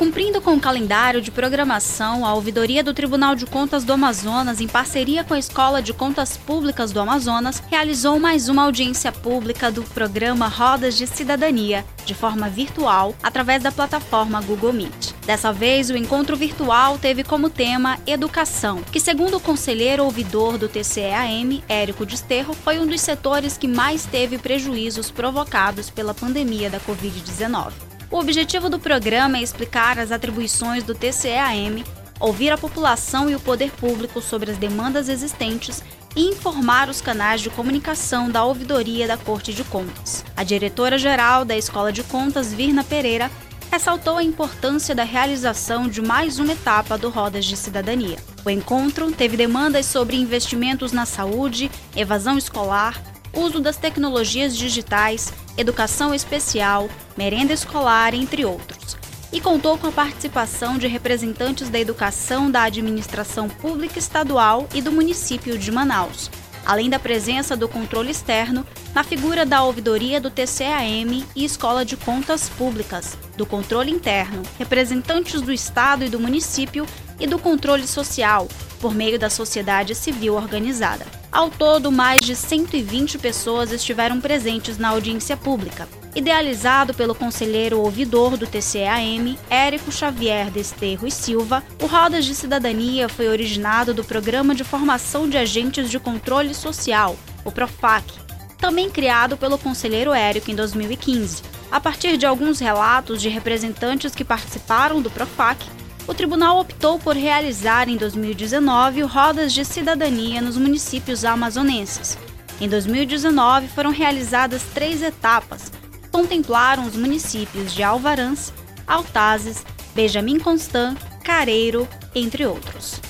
Cumprindo com o calendário de programação, a Ouvidoria do Tribunal de Contas do Amazonas, em parceria com a Escola de Contas Públicas do Amazonas, realizou mais uma audiência pública do programa Rodas de Cidadania, de forma virtual, através da plataforma Google Meet. Dessa vez, o encontro virtual teve como tema Educação, que, segundo o conselheiro ouvidor do TCEAM, Érico Desterro, foi um dos setores que mais teve prejuízos provocados pela pandemia da Covid-19. O objetivo do programa é explicar as atribuições do TCEAM, ouvir a população e o poder público sobre as demandas existentes e informar os canais de comunicação da ouvidoria da Corte de Contas. A diretora-geral da Escola de Contas, Virna Pereira, ressaltou a importância da realização de mais uma etapa do Rodas de Cidadania. O encontro teve demandas sobre investimentos na saúde, evasão escolar, uso das tecnologias digitais, educação especial, merenda escolar, entre outros. E contou com a participação de representantes da educação da administração pública estadual e do município de Manaus, além da presença do controle externo na figura da ouvidoria do TCAM e Escola de Contas Públicas, do controle interno, representantes do Estado e do município e do controle social, por meio da sociedade civil organizada. Ao todo, mais de 120 pessoas estiveram presentes na audiência pública. Idealizado pelo conselheiro ouvidor do TCAM, Érico Xavier Desterro e Silva, o Rodas de Cidadania foi originado do Programa de Formação de Agentes de Controle Social, o PROFAC, também criado pelo conselheiro Érico em 2015. A partir de alguns relatos de representantes que participaram do PROFAC, o tribunal optou por realizar em 2019 rodas de cidadania nos municípios amazonenses. Em 2019 foram realizadas três etapas, que contemplaram os municípios de Alvarães, Altazes, Benjamin Constant, Careiro, entre outros.